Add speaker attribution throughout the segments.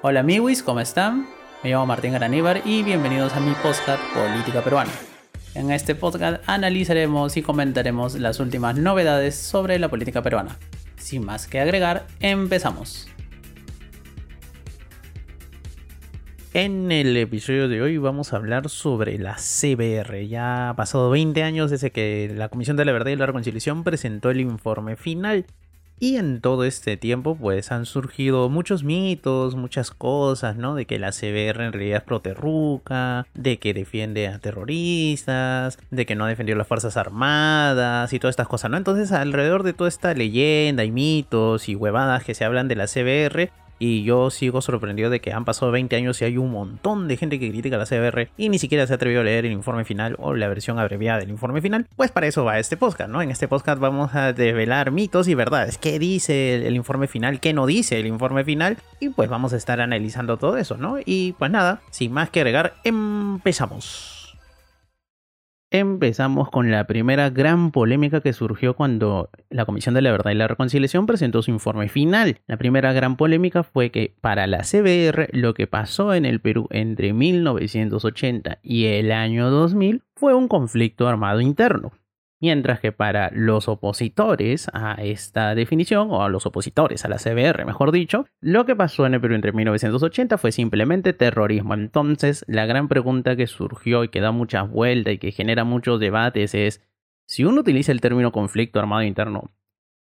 Speaker 1: Hola amigos, ¿cómo están? Me llamo Martín Graníbar y bienvenidos a mi podcast Política Peruana. En este podcast analizaremos y comentaremos las últimas novedades sobre la política peruana. Sin más que agregar, empezamos. En el episodio de hoy vamos a hablar sobre la CBR. Ya ha pasado 20 años desde que la Comisión de la Verdad y la Reconciliación presentó el informe final y en todo este tiempo pues han surgido muchos mitos, muchas cosas, ¿no? De que la CBR en realidad es proterruca, de que defiende a terroristas, de que no defendió las Fuerzas Armadas y todas estas cosas, ¿no? Entonces alrededor de toda esta leyenda y mitos y huevadas que se hablan de la CBR, y yo sigo sorprendido de que han pasado 20 años y hay un montón de gente que critica la CBR y ni siquiera se ha a leer el informe final o la versión abreviada del informe final. Pues para eso va este podcast, ¿no? En este podcast vamos a develar mitos y verdades. ¿Qué dice el, informe final? ¿Qué no dice el informe final? Y pues vamos a estar analizando todo eso, ¿no? Y pues nada, sin más que agregar, empezamos. Empezamos con la primera gran polémica que surgió cuando la Comisión de la Verdad y la Reconciliación presentó su informe final. La primera gran polémica fue que para la CBR lo que pasó en el Perú entre 1980 y el año 2000 fue un conflicto armado interno. Mientras que para los opositores a esta definición, o a los opositores a la CBR, mejor dicho, lo que pasó en el Perú entre 1980 fue simplemente terrorismo. Entonces, la gran pregunta que surgió y que da muchas vueltas y que genera muchos debates es, si uno utiliza el término conflicto armado interno,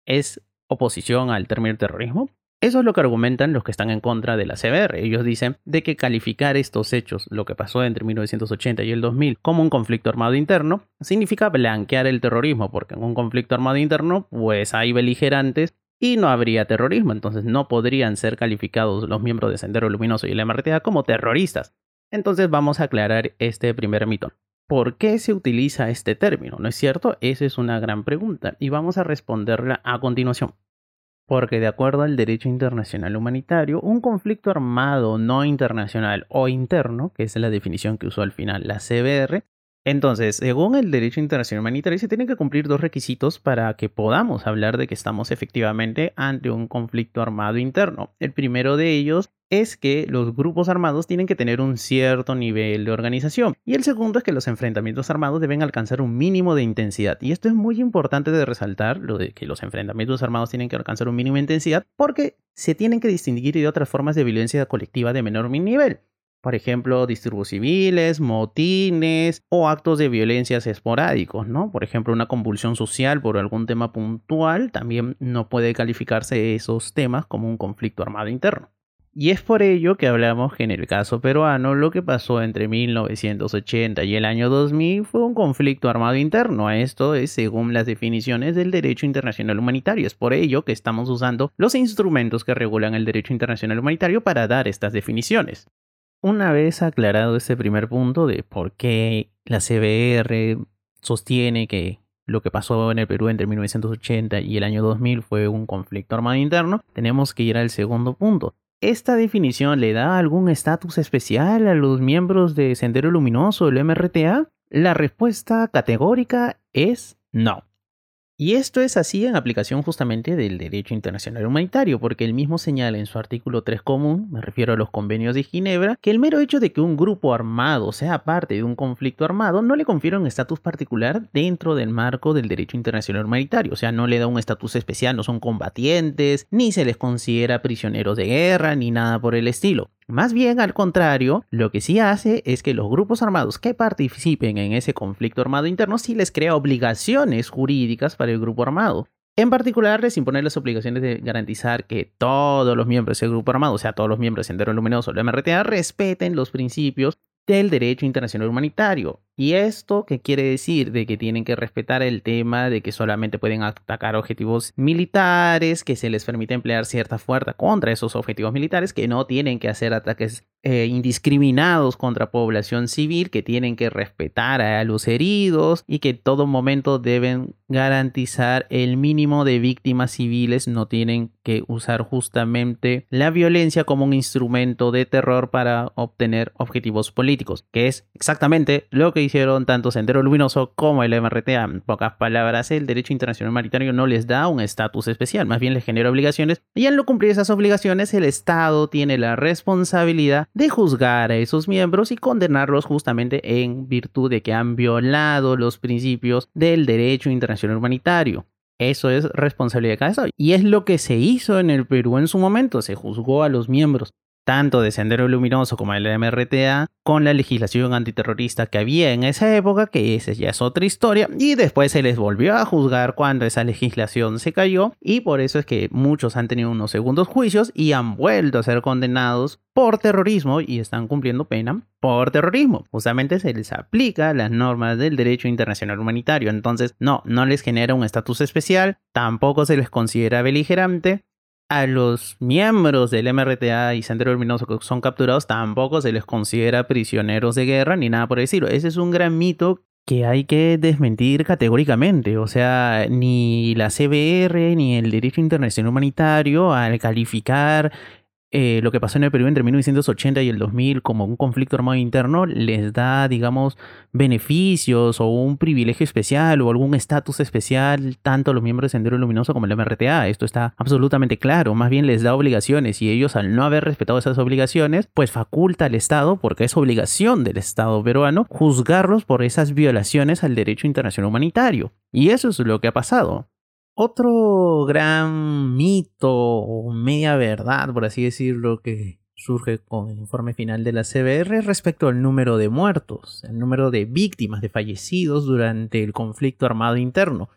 Speaker 1: ¿es oposición al término terrorismo? Eso es lo que argumentan los que están en contra de la CBR. Ellos dicen de que calificar estos hechos, lo que pasó entre 1980 y el 2000, como un conflicto armado interno, significa blanquear el terrorismo, porque en un conflicto armado interno, pues hay beligerantes y no habría terrorismo, entonces no podrían ser calificados los miembros de Sendero Luminoso y la MRTA como terroristas. Entonces vamos a aclarar este primer mito. ¿Por qué se utiliza este término? ¿No es cierto? Esa es una gran pregunta y vamos a responderla a continuación porque de acuerdo al derecho internacional humanitario, un conflicto armado no internacional o interno, que es la definición que usó al final la CBR, entonces, según el derecho internacional humanitario, se tienen que cumplir dos requisitos para que podamos hablar de que estamos efectivamente ante un conflicto armado interno. El primero de ellos es que los grupos armados tienen que tener un cierto nivel de organización. Y el segundo es que los enfrentamientos armados deben alcanzar un mínimo de intensidad. Y esto es muy importante de resaltar, lo de que los enfrentamientos armados tienen que alcanzar un mínimo de intensidad, porque se tienen que distinguir de otras formas de violencia colectiva de menor nivel. Por ejemplo, disturbios civiles, motines o actos de violencia esporádicos, ¿no? Por ejemplo, una convulsión social por algún tema puntual también no puede calificarse esos temas como un conflicto armado interno. Y es por ello que hablamos que en el caso peruano lo que pasó entre 1980 y el año 2000 fue un conflicto armado interno. Esto es según las definiciones del derecho internacional humanitario. Es por ello que estamos usando los instrumentos que regulan el derecho internacional humanitario para dar estas definiciones. Una vez aclarado este primer punto de por qué la CBR sostiene que lo que pasó en el Perú entre 1980 y el año 2000 fue un conflicto armado interno, tenemos que ir al segundo punto. ¿Esta definición le da algún estatus especial a los miembros de Sendero Luminoso, el MRTA? La respuesta categórica es no. Y esto es así en aplicación justamente del derecho internacional humanitario, porque el mismo señala en su artículo 3 común, me refiero a los convenios de Ginebra, que el mero hecho de que un grupo armado sea parte de un conflicto armado no le confiere un estatus particular dentro del marco del derecho internacional humanitario, o sea, no le da un estatus especial, no son combatientes, ni se les considera prisioneros de guerra, ni nada por el estilo. Más bien, al contrario, lo que sí hace es que los grupos armados que participen en ese conflicto armado interno sí les crea obligaciones jurídicas para el grupo armado. En particular, les impone las obligaciones de garantizar que todos los miembros del grupo armado, o sea, todos los miembros de Sendero Luminoso o la MRTA, respeten los principios del derecho internacional humanitario. ¿Y esto qué quiere decir? De que tienen que respetar el tema de que solamente pueden atacar objetivos militares, que se les permite emplear cierta fuerza contra esos objetivos militares, que no tienen que hacer ataques eh, indiscriminados contra población civil, que tienen que respetar a los heridos y que en todo momento deben garantizar el mínimo de víctimas civiles, no tienen que usar justamente la violencia como un instrumento de terror para obtener objetivos políticos, que es exactamente lo que hicieron tanto Sendero Luminoso como el MRTA. En pocas palabras, el derecho internacional humanitario no les da un estatus especial, más bien les genera obligaciones y al no cumplir esas obligaciones el Estado tiene la responsabilidad de juzgar a esos miembros y condenarlos justamente en virtud de que han violado los principios del derecho internacional humanitario. Eso es responsabilidad de cada Estado. Y es lo que se hizo en el Perú en su momento. Se juzgó a los miembros tanto de Sendero Luminoso como el MRTA, con la legislación antiterrorista que había en esa época, que esa ya es otra historia, y después se les volvió a juzgar cuando esa legislación se cayó, y por eso es que muchos han tenido unos segundos juicios y han vuelto a ser condenados por terrorismo y están cumpliendo pena por terrorismo. Justamente se les aplica las normas del derecho internacional humanitario, entonces no, no les genera un estatus especial, tampoco se les considera beligerante, a los miembros del MRTA y Sendero Luminoso que son capturados tampoco se les considera prisioneros de guerra ni nada por decirlo. Ese es un gran mito que hay que desmentir categóricamente. O sea, ni la CBR ni el derecho internacional humanitario al calificar eh, lo que pasó en el Perú entre 1980 y el 2000 como un conflicto armado interno les da, digamos, beneficios o un privilegio especial o algún estatus especial tanto a los miembros de Sendero Luminoso como el MRTA. Esto está absolutamente claro. Más bien les da obligaciones y ellos al no haber respetado esas obligaciones, pues faculta al Estado, porque es obligación del Estado peruano, juzgarlos por esas violaciones al derecho internacional humanitario. Y eso es lo que ha pasado. Otro gran mito o media verdad, por así decirlo, que surge con el informe final de la CBR respecto al número de muertos, el número de víctimas, de fallecidos durante el conflicto armado interno.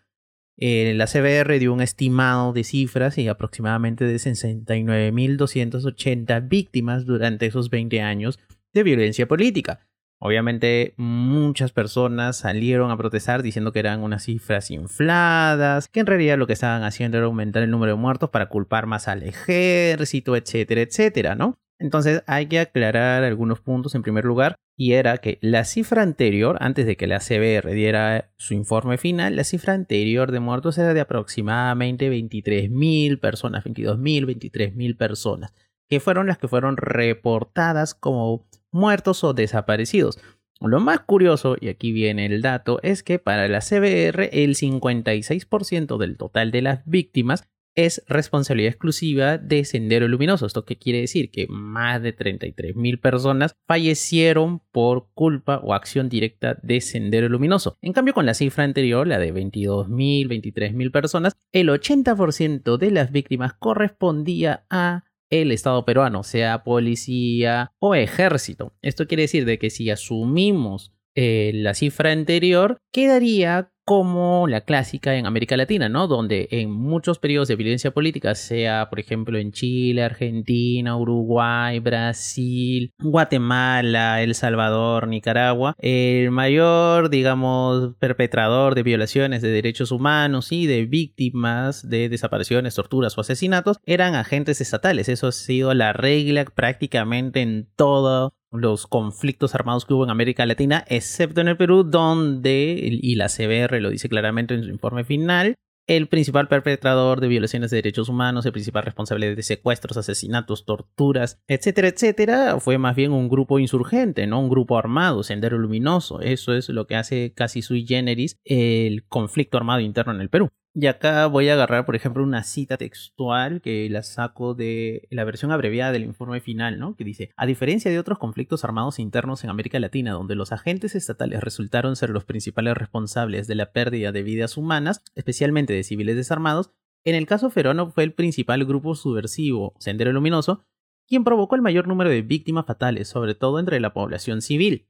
Speaker 1: Eh, la CBR dio un estimado de cifras y aproximadamente de 69.280 víctimas durante esos 20 años de violencia política. Obviamente muchas personas salieron a protestar diciendo que eran unas cifras infladas, que en realidad lo que estaban haciendo era aumentar el número de muertos para culpar más al ejército, etcétera, etcétera, ¿no? Entonces hay que aclarar algunos puntos en primer lugar, y era que la cifra anterior, antes de que la CBR diera su informe final, la cifra anterior de muertos era de aproximadamente 23.000 personas, 22.000, 23.000 personas, que fueron las que fueron reportadas como muertos o desaparecidos. Lo más curioso, y aquí viene el dato, es que para la CBR el 56% del total de las víctimas es responsabilidad exclusiva de Sendero Luminoso. ¿Esto qué quiere decir? Que más de 33.000 personas fallecieron por culpa o acción directa de Sendero Luminoso. En cambio, con la cifra anterior, la de 22.000, 23.000 personas, el 80% de las víctimas correspondía a el Estado peruano, sea policía o ejército. Esto quiere decir de que si asumimos eh, la cifra anterior, quedaría como la clásica en América Latina, ¿no? Donde en muchos periodos de violencia política, sea por ejemplo en Chile, Argentina, Uruguay, Brasil, Guatemala, El Salvador, Nicaragua, el mayor, digamos, perpetrador de violaciones de derechos humanos y de víctimas de desapariciones, torturas o asesinatos eran agentes estatales. Eso ha sido la regla prácticamente en todo los conflictos armados que hubo en América Latina, excepto en el Perú, donde, y la CBR lo dice claramente en su informe final, el principal perpetrador de violaciones de derechos humanos, el principal responsable de secuestros, asesinatos, torturas, etcétera, etcétera, fue más bien un grupo insurgente, no un grupo armado, Sendero Luminoso. Eso es lo que hace casi sui generis el conflicto armado interno en el Perú. Y acá voy a agarrar, por ejemplo, una cita textual que la saco de la versión abreviada del informe final, ¿no? Que dice, a diferencia de otros conflictos armados internos en América Latina, donde los agentes estatales resultaron ser los principales responsables de la pérdida de vidas humanas, especialmente de civiles desarmados, en el caso Ferono fue el principal grupo subversivo, Sendero Luminoso, quien provocó el mayor número de víctimas fatales, sobre todo entre la población civil.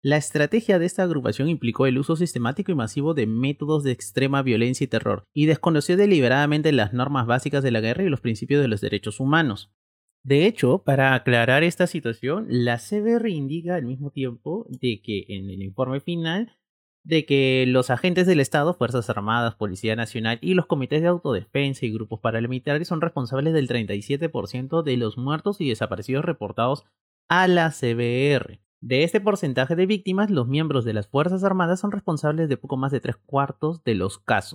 Speaker 1: La estrategia de esta agrupación implicó el uso sistemático y masivo de métodos de extrema violencia y terror, y desconoció deliberadamente las normas básicas de la guerra y los principios de los derechos humanos. De hecho, para aclarar esta situación, la CBR indica al mismo tiempo de que en el informe final de que los agentes del Estado, Fuerzas Armadas, Policía Nacional y los comités de autodefensa y grupos paramilitares son responsables del 37% de los muertos y desaparecidos reportados a la CBR. De este porcentaje de víctimas, los miembros de las Fuerzas Armadas son responsables de poco más de tres cuartos de los casos.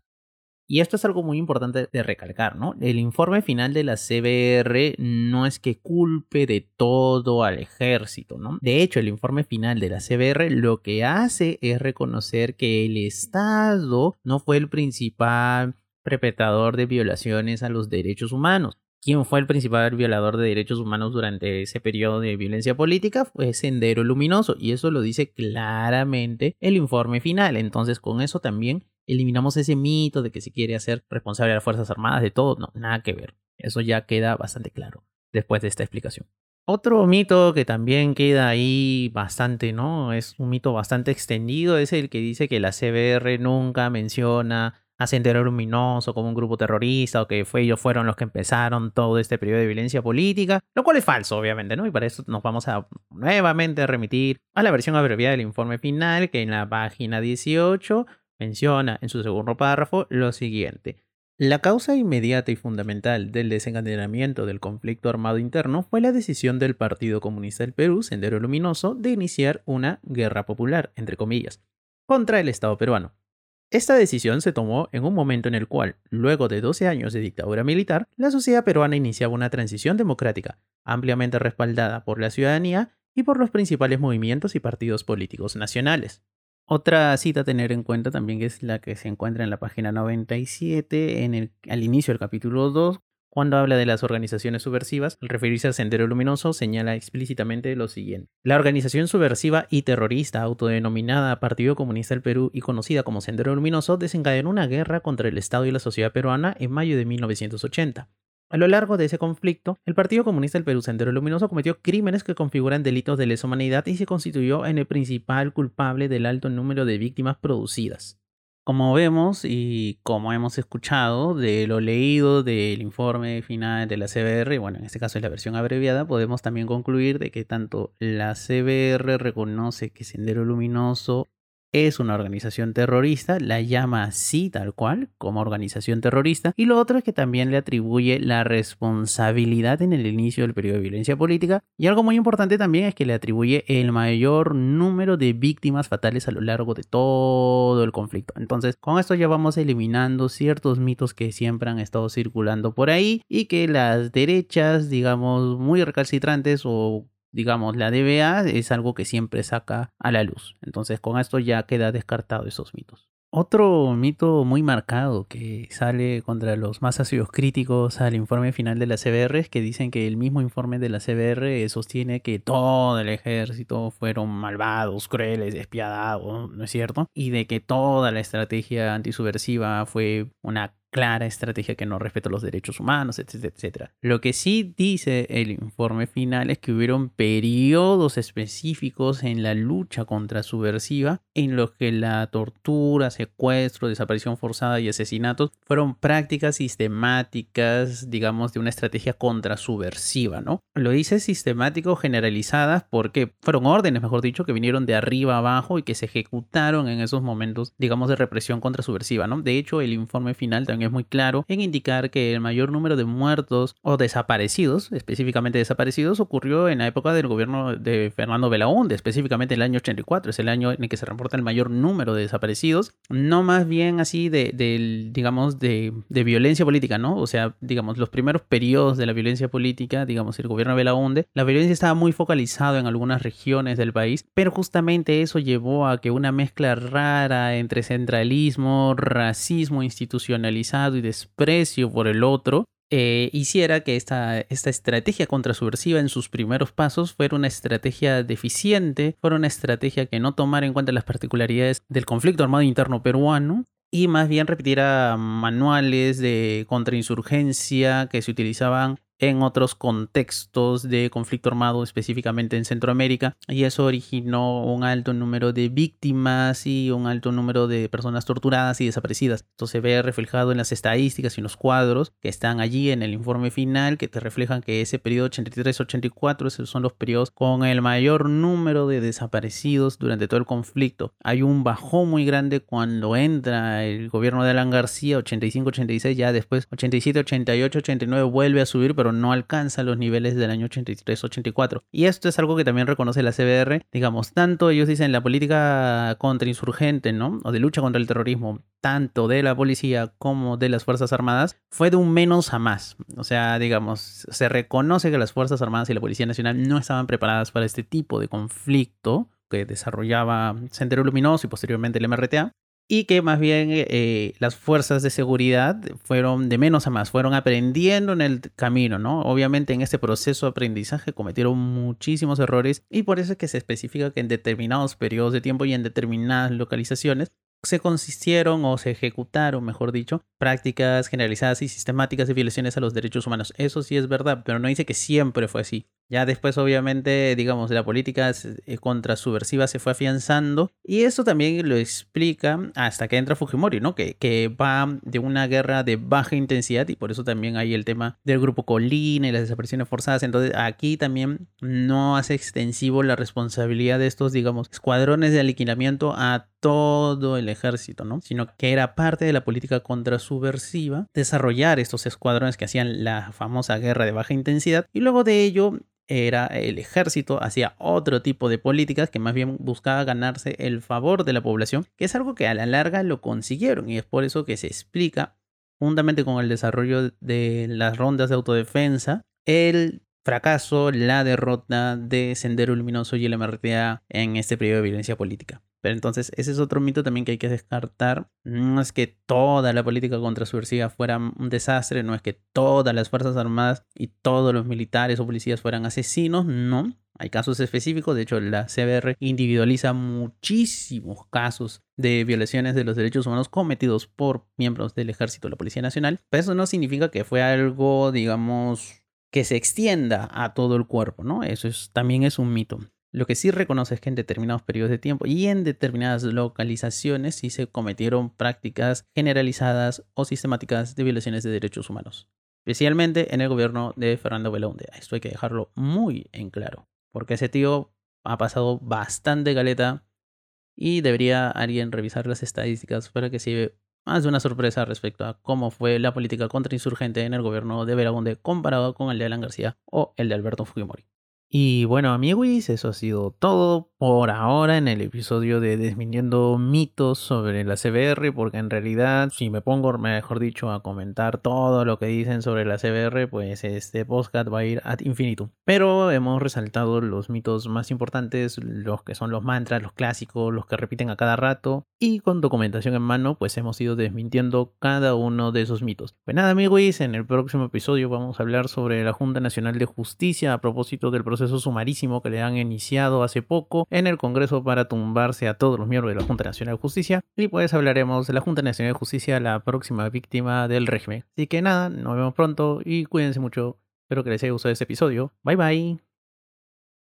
Speaker 1: Y esto es algo muy importante de recalcar, ¿no? El informe final de la CBR no es que culpe de todo al ejército, ¿no? De hecho, el informe final de la CBR lo que hace es reconocer que el Estado no fue el principal perpetrador de violaciones a los derechos humanos. ¿Quién fue el principal violador de derechos humanos durante ese periodo de violencia política? Fue Sendero Luminoso y eso lo dice claramente el informe final. Entonces con eso también eliminamos ese mito de que se quiere hacer responsable a las Fuerzas Armadas de todo. No, nada que ver. Eso ya queda bastante claro después de esta explicación. Otro mito que también queda ahí bastante, ¿no? Es un mito bastante extendido, es el que dice que la CBR nunca menciona Sendero Luminoso como un grupo terrorista o que fue, ellos fueron los que empezaron todo este periodo de violencia política, lo cual es falso, obviamente, ¿no? Y para eso nos vamos a nuevamente remitir a la versión abreviada del informe final, que en la página 18 menciona en su segundo párrafo lo siguiente. La causa inmediata y fundamental del desencadenamiento del conflicto armado interno fue la decisión del Partido Comunista del Perú, Sendero Luminoso, de iniciar una guerra popular, entre comillas, contra el Estado peruano. Esta decisión se tomó en un momento en el cual, luego de 12 años de dictadura militar, la sociedad peruana iniciaba una transición democrática, ampliamente respaldada por la ciudadanía y por los principales movimientos y partidos políticos nacionales. Otra cita a tener en cuenta también es la que se encuentra en la página 97, en el, al inicio del capítulo 2, cuando habla de las organizaciones subversivas, al referirse al Sendero Luminoso, señala explícitamente lo siguiente. La organización subversiva y terrorista autodenominada Partido Comunista del Perú y conocida como Sendero Luminoso desencadenó una guerra contra el Estado y la sociedad peruana en mayo de 1980. A lo largo de ese conflicto, el Partido Comunista del Perú Sendero Luminoso cometió crímenes que configuran delitos de lesa humanidad y se constituyó en el principal culpable del alto número de víctimas producidas. Como vemos y como hemos escuchado de lo leído del informe final de la CBR, bueno, en este caso es la versión abreviada, podemos también concluir de que tanto la CBR reconoce que Sendero Luminoso es una organización terrorista, la llama así tal cual, como organización terrorista, y lo otro es que también le atribuye la responsabilidad en el inicio del periodo de violencia política, y algo muy importante también es que le atribuye el mayor número de víctimas fatales a lo largo de todo el conflicto. Entonces, con esto ya vamos eliminando ciertos mitos que siempre han estado circulando por ahí y que las derechas, digamos, muy recalcitrantes o digamos, la DBA es algo que siempre saca a la luz. Entonces con esto ya queda descartado esos mitos. Otro mito muy marcado que sale contra los más ácidos críticos al informe final de la CBR es que dicen que el mismo informe de la CBR sostiene que todo el ejército fueron malvados, crueles, despiadados, ¿no es cierto? Y de que toda la estrategia antisubversiva fue una clara estrategia que no respeta los derechos humanos, etcétera, etcétera. Lo que sí dice el informe final es que hubieron periodos específicos en la lucha contra subversiva en los que la tortura, secuestro, desaparición forzada y asesinatos fueron prácticas sistemáticas, digamos, de una estrategia contra subversiva, ¿no? Lo dice sistemático generalizadas porque fueron órdenes, mejor dicho, que vinieron de arriba abajo y que se ejecutaron en esos momentos, digamos, de represión contra subversiva, ¿no? De hecho, el informe final también es muy claro en indicar que el mayor número de muertos o desaparecidos, específicamente desaparecidos, ocurrió en la época del gobierno de Fernando Belaúnde, específicamente el año 84, es el año en el que se reporta el mayor número de desaparecidos, no más bien así de, digamos, de, de, violencia política, ¿no? O sea, digamos, los primeros periodos de la violencia política, digamos, el gobierno de Belaúnde, la violencia estaba muy focalizada en algunas regiones del país, pero justamente eso llevó a que una mezcla rara entre centralismo, racismo institucionalizado, y desprecio por el otro, eh, hiciera que esta, esta estrategia contrasubversiva en sus primeros pasos fuera una estrategia deficiente, fuera una estrategia que no tomara en cuenta las particularidades del conflicto armado interno peruano y más bien repitiera manuales de contrainsurgencia que se utilizaban en otros contextos de conflicto armado, específicamente en Centroamérica, y eso originó un alto número de víctimas y un alto número de personas torturadas y desaparecidas. Esto se ve reflejado en las estadísticas y en los cuadros que están allí en el informe final, que te reflejan que ese periodo 83-84 esos son los periodos con el mayor número de desaparecidos durante todo el conflicto. Hay un bajón muy grande cuando entra el gobierno de Alan García, 85-86, ya después 87, 88, 89 vuelve a subir, pero no alcanza los niveles del año 83-84. Y esto es algo que también reconoce la CBR, digamos, tanto ellos dicen la política contrainsurgente, ¿no? O de lucha contra el terrorismo, tanto de la policía como de las Fuerzas Armadas, fue de un menos a más. O sea, digamos, se reconoce que las Fuerzas Armadas y la Policía Nacional no estaban preparadas para este tipo de conflicto que desarrollaba Sendero Luminoso y posteriormente el MRTA, y que más bien eh, las fuerzas de seguridad fueron de menos a más, fueron aprendiendo en el camino, ¿no? Obviamente en este proceso de aprendizaje cometieron muchísimos errores y por eso es que se especifica que en determinados periodos de tiempo y en determinadas localizaciones se consistieron o se ejecutaron, mejor dicho, prácticas generalizadas y sistemáticas de violaciones a los derechos humanos. Eso sí es verdad, pero no dice que siempre fue así. Ya después, obviamente, digamos, la política eh, contra subversiva se fue afianzando y eso también lo explica hasta que entra Fujimori, ¿no? Que, que va de una guerra de baja intensidad y por eso también hay el tema del grupo Colina y las desapariciones forzadas. Entonces, aquí también no hace extensivo la responsabilidad de estos, digamos, escuadrones de aliquilamiento a todo el ejército, ¿no? Sino que era parte de la política contra subversiva desarrollar estos escuadrones que hacían la famosa guerra de baja intensidad y luego de ello era el ejército hacía otro tipo de políticas que más bien buscaba ganarse el favor de la población, que es algo que a la larga lo consiguieron y es por eso que se explica juntamente con el desarrollo de las rondas de autodefensa el fracaso, la derrota de Sendero Luminoso y el MRTA en este periodo de violencia política. Pero entonces ese es otro mito también que hay que descartar. No es que toda la política contra subversiva fuera un desastre, no es que todas las Fuerzas Armadas y todos los militares o policías fueran asesinos, no. Hay casos específicos, de hecho la CBR individualiza muchísimos casos de violaciones de los derechos humanos cometidos por miembros del ejército o la Policía Nacional, pero eso no significa que fue algo, digamos, que se extienda a todo el cuerpo, ¿no? Eso es, también es un mito. Lo que sí reconoce es que en determinados periodos de tiempo y en determinadas localizaciones sí se cometieron prácticas generalizadas o sistemáticas de violaciones de derechos humanos. Especialmente en el gobierno de Fernando Belaunde. Esto hay que dejarlo muy en claro. Porque ese tío ha pasado bastante galeta y debería alguien revisar las estadísticas para que se ve más de una sorpresa respecto a cómo fue la política contrainsurgente en el gobierno de Belaunde comparado con el de Alan García o el de Alberto Fujimori. Y bueno, amigos, eso ha sido todo por ahora en el episodio de Desmintiendo mitos sobre la CBR, porque en realidad, si me pongo, mejor dicho, a comentar todo lo que dicen sobre la CBR, pues este podcast va a ir ad infinitum. Pero hemos resaltado los mitos más importantes, los que son los mantras, los clásicos, los que repiten a cada rato, y con documentación en mano, pues hemos ido desmintiendo cada uno de esos mitos. Pues nada, amigos, en el próximo episodio vamos a hablar sobre la Junta Nacional de Justicia a propósito del proceso sumarísimo que le han iniciado hace poco en el Congreso para tumbarse a todos los miembros de la Junta Nacional de Justicia. Y pues hablaremos de la Junta Nacional de Justicia, la próxima víctima del régimen. Así que nada, nos vemos pronto y cuídense mucho. Espero que les haya gustado este episodio. Bye bye.